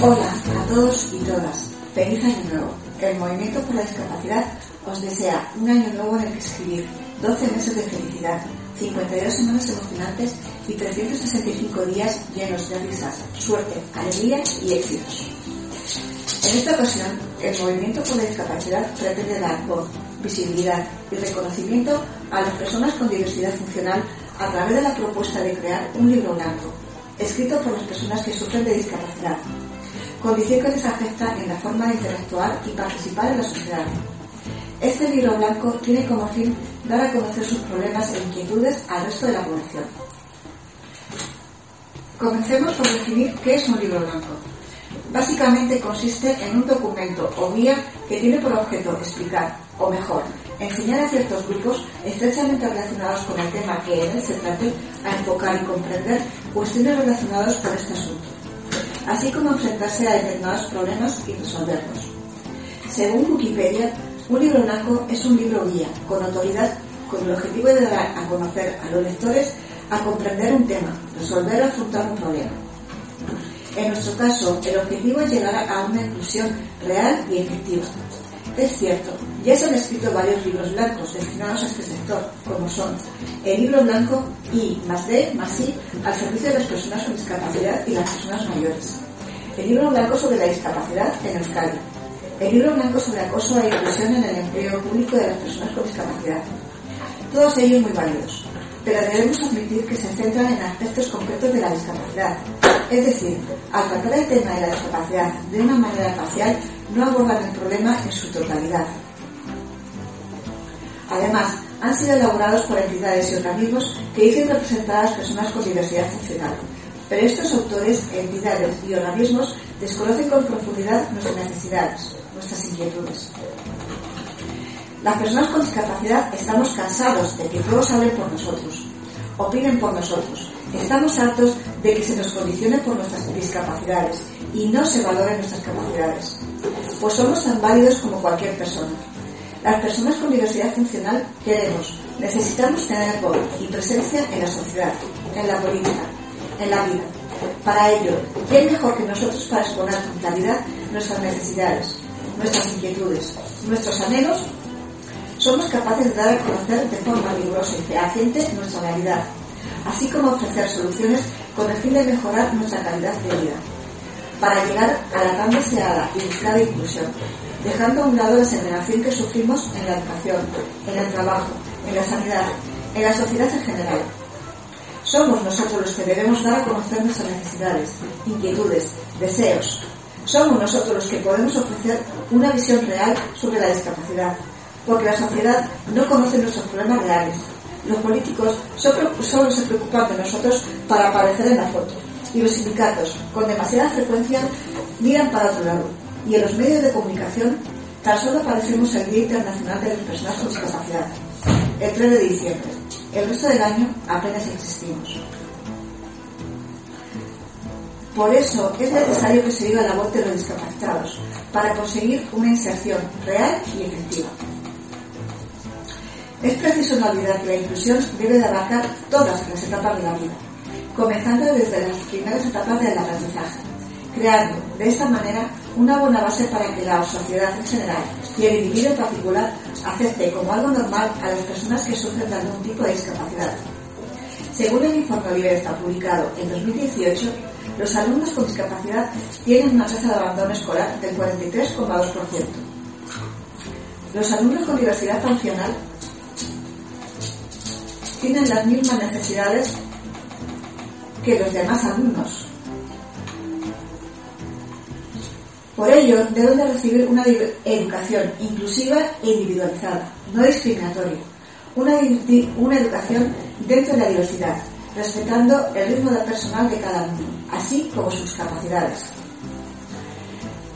Hola a todos y todas. Feliz año nuevo. El Movimiento por la Discapacidad os desea un año nuevo en el que escribir 12 meses de felicidad, 52 semanas emocionantes y 365 días llenos de risas, suerte, alegría y éxitos. En esta ocasión, el Movimiento por la Discapacidad pretende dar voz, visibilidad y reconocimiento a las personas con diversidad funcional a través de la propuesta de crear un libro blanco, escrito por las personas que sufren de discapacidad, condición que les afecta en la forma de interactuar y participar en la sociedad. Este libro blanco tiene como fin dar a conocer sus problemas e inquietudes al resto de la población. Comencemos por definir qué es un libro blanco. Básicamente consiste en un documento o guía que tiene por objeto explicar, o mejor, enseñar a ciertos grupos estrechamente relacionados con el tema que en él se trate a enfocar y comprender cuestiones relacionadas con este asunto así como enfrentarse a determinados problemas y resolverlos. Según Wikipedia, un libro blanco es un libro guía con autoridad con el objetivo de dar a conocer a los lectores a comprender un tema, resolver o afrontar un problema. En nuestro caso, el objetivo es llegar a una inclusión real y efectiva. Es cierto, ya se han escrito varios libros blancos destinados a este sector, como son el libro blanco I más D más I al servicio de las personas con discapacidad y las personas mayores, el libro blanco sobre la discapacidad en Euskadi, el libro blanco sobre acoso e inclusión en el empleo público de las personas con discapacidad. Todos ellos muy válidos, pero debemos admitir que se centran en aspectos concretos de la discapacidad. Es decir, al tratar el tema de la discapacidad de una manera parcial, no abordan el problema en su totalidad. Además, han sido elaborados por entidades y organismos que dicen representar a las personas con diversidad funcional. Pero estos autores, entidades y organismos desconocen con profundidad nuestras necesidades, nuestras inquietudes. Las personas con discapacidad estamos cansados de que todos hablen por nosotros, opinen por nosotros. Estamos hartos de que se nos condicione por nuestras discapacidades y no se valoren nuestras capacidades. Pues somos tan válidos como cualquier persona. Las personas con diversidad funcional queremos, necesitamos tener voz y presencia en la sociedad, en la política, en la vida. Para ello, ¿quién mejor que nosotros para exponer con claridad nuestras necesidades, nuestras inquietudes, nuestros anhelos? Somos capaces de dar a conocer de forma rigurosa y fehaciente nuestra realidad, así como ofrecer soluciones con el fin de mejorar nuestra calidad de vida, para llegar a la tan deseada y buscada inclusión, dejando a un lado la segregación que sufrimos en la educación, en el trabajo, en la sanidad, en la sociedad en general. Somos nosotros los que debemos dar a conocer nuestras necesidades, inquietudes, deseos. Somos nosotros los que podemos ofrecer una visión real sobre la discapacidad, porque la sociedad no conoce nuestros problemas reales. Los políticos solo se preocupan de nosotros para aparecer en la foto, y los sindicatos, con demasiada frecuencia, miran para otro lado, y en los medios de comunicación tan solo aparecemos el Día Internacional de las Personas con Discapacidad, el 3 de diciembre. El resto del año apenas existimos. Por eso es necesario que se diga la voz de los discapacitados, para conseguir una inserción real y efectiva. Es preciso no olvidar que la inclusión debe de abarcar todas las etapas de la vida, comenzando desde las primeras etapas del aprendizaje, creando de esta manera una buena base para que la sociedad en general y el individuo en particular acepte como algo normal a las personas que sufren de algún tipo de discapacidad. Según el informe Libertad publicado en 2018, los alumnos con discapacidad tienen una tasa de abandono escolar del 43,2%. Los alumnos con diversidad funcional tienen las mismas necesidades que los demás alumnos. Por ello, deben de recibir una educación inclusiva e individualizada, no discriminatoria, una, una educación dentro de la diversidad, respetando el ritmo de personal de cada uno, así como sus capacidades.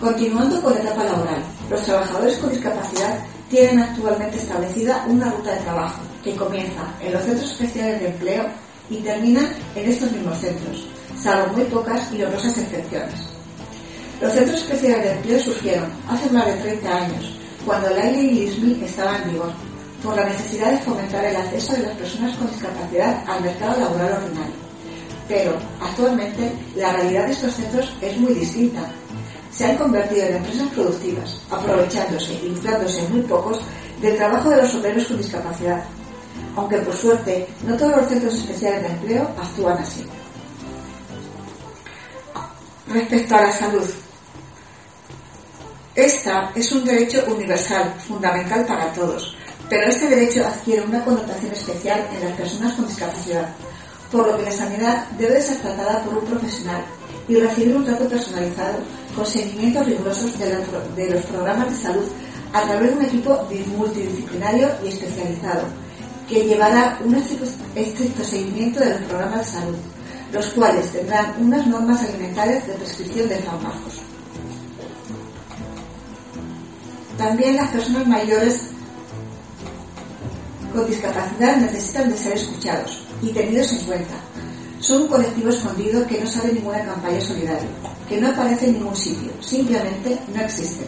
Continuando con la etapa laboral, los trabajadores con discapacidad tienen actualmente establecida una ruta de trabajo que comienza en los centros especiales de empleo y termina en estos mismos centros, salvo muy pocas y honrosas excepciones. Los centros especiales de empleo surgieron hace más de 30 años, cuando la ley ISMI estaba en vigor, por la necesidad de fomentar el acceso de las personas con discapacidad al mercado laboral ordinario. Pero actualmente la realidad de estos centros es muy distinta. Se han convertido en empresas productivas, aprovechándose y inflándose muy pocos del trabajo de los obreros con discapacidad, aunque por suerte no todos los centros especiales de empleo actúan así. Respecto a la salud, esta es un derecho universal, fundamental para todos, pero este derecho adquiere una connotación especial en las personas con discapacidad, por lo que la sanidad debe ser tratada por un profesional y recibir un trato personalizado con seguimientos rigurosos de de los programas de salud a través de un equipo multidisciplinario y especializado, que llevará un estricto seguimiento de los programas de salud, los cuales tendrán unas normas alimentarias de prescripción de fármacos. También las personas mayores con discapacidad necesitan de ser escuchados y tenidos en cuenta. Son un colectivo escondido que no sabe ninguna campaña solidaria, que no aparece en ningún sitio, simplemente no existen,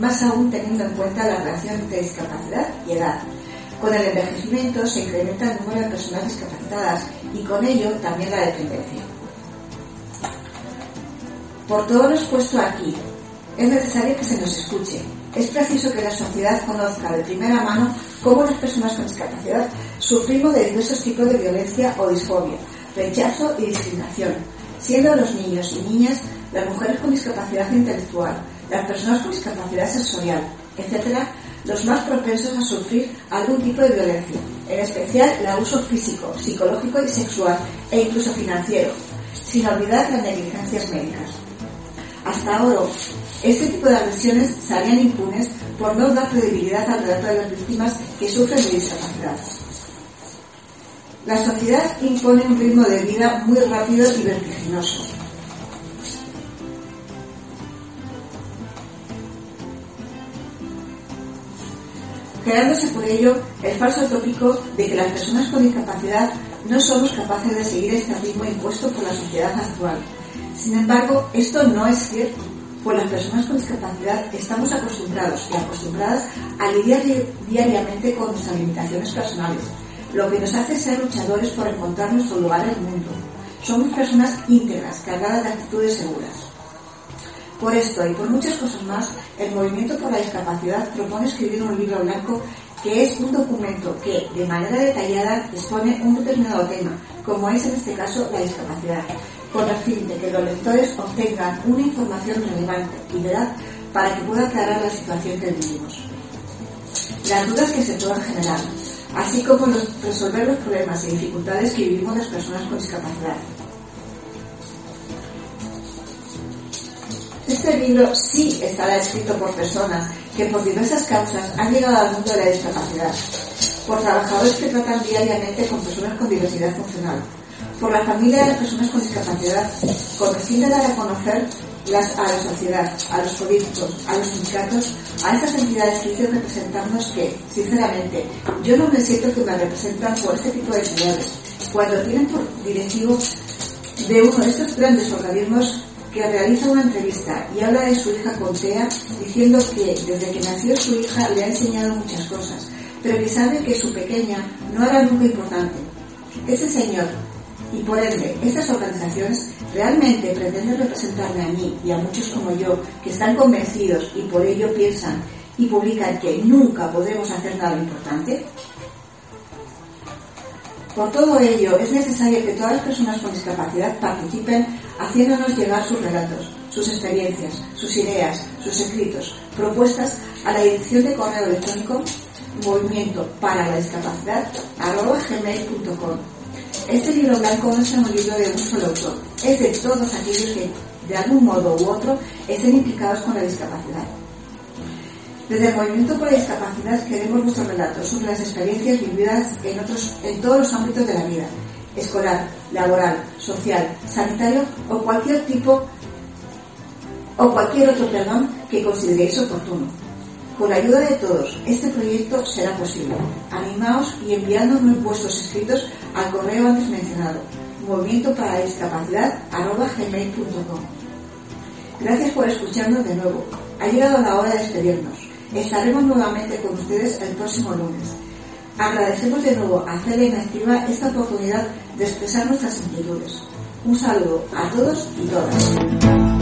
más aún teniendo en cuenta la relación entre discapacidad y edad, con el envejecimiento se incrementa el número de personas discapacitadas y con ello también la dependencia. Por todo lo expuesto aquí, es necesario que se nos escuche. Es preciso que la sociedad conozca de primera mano cómo las personas con discapacidad sufrimos de diversos tipos de violencia o disfobia, rechazo y discriminación, siendo los niños y niñas, las mujeres con discapacidad intelectual, las personas con discapacidad sensorial, etc., los más propensos a sufrir algún tipo de violencia, en especial el abuso físico, psicológico y sexual, e incluso financiero, sin olvidar las negligencias médicas. Hasta ahora, este tipo de agresiones salían impunes por no dar credibilidad al relato de las víctimas que sufren de discapacidad. La sociedad impone un ritmo de vida muy rápido y vertiginoso, creándose por ello el falso tópico de que las personas con discapacidad no somos capaces de seguir este ritmo impuesto por la sociedad actual. Sin embargo, esto no es cierto, pues las personas con discapacidad estamos acostumbrados y acostumbradas a lidiar diariamente con nuestras limitaciones personales, lo que nos hace ser luchadores por encontrar nuestro lugar en el mundo. Somos personas íntegras, cargadas de actitudes seguras. Por esto y por muchas cosas más, el Movimiento por la Discapacidad propone escribir un libro blanco que es un documento que, de manera detallada, expone un determinado tema, como es en este caso la discapacidad, con el fin de que los lectores obtengan una información relevante y veraz para que pueda aclarar la situación que vivimos. Las dudas que se puedan generar, así como resolver los problemas y dificultades que vivimos las personas con discapacidad. Este libro sí estará escrito por personas que por diversas causas han llegado al mundo de la discapacidad, por trabajadores que tratan diariamente con personas con diversidad funcional, por la familia de las personas con discapacidad, con el fin de dar a conocer a la sociedad, a los políticos, a los sindicatos, a estas entidades que dicen representarnos que, sinceramente, yo no me siento que me representan por este tipo de entidades, cuando tienen por directivo de uno de estos grandes organismos realiza una entrevista y habla de su hija Contea, diciendo que desde que nació su hija le ha enseñado muchas cosas, pero que sabe que su pequeña no era nunca importante. Ese señor, y por ende estas organizaciones, realmente pretenden representarme a mí y a muchos como yo, que están convencidos y por ello piensan y publican que nunca podremos hacer nada importante. Por todo ello, es necesario que todas las personas con discapacidad participen haciéndonos llegar sus relatos, sus experiencias, sus ideas, sus escritos, propuestas a la dirección de correo electrónico movimiento para la discapacidad Este libro blanco no es un libro de un solo autor, es de todos aquellos que, de algún modo u otro, estén implicados con la discapacidad. Desde el Movimiento por la Discapacidad queremos vuestros relatos sobre las experiencias vividas en, otros, en todos los ámbitos de la vida, escolar, laboral, social, sanitario o cualquier tipo o cualquier otro perdón que consideréis oportuno. Con la ayuda de todos, este proyecto será posible. Animaos y enviándonos vuestros escritos al correo antes mencionado, movimiento para discapacidad Gracias por escucharnos de nuevo. Ha llegado la hora de despedirnos. Estaremos nuevamente con ustedes el próximo lunes. Agradecemos de nuevo a Celia Inactiva esta oportunidad de expresar nuestras inquietudes. Un saludo a todos y todas.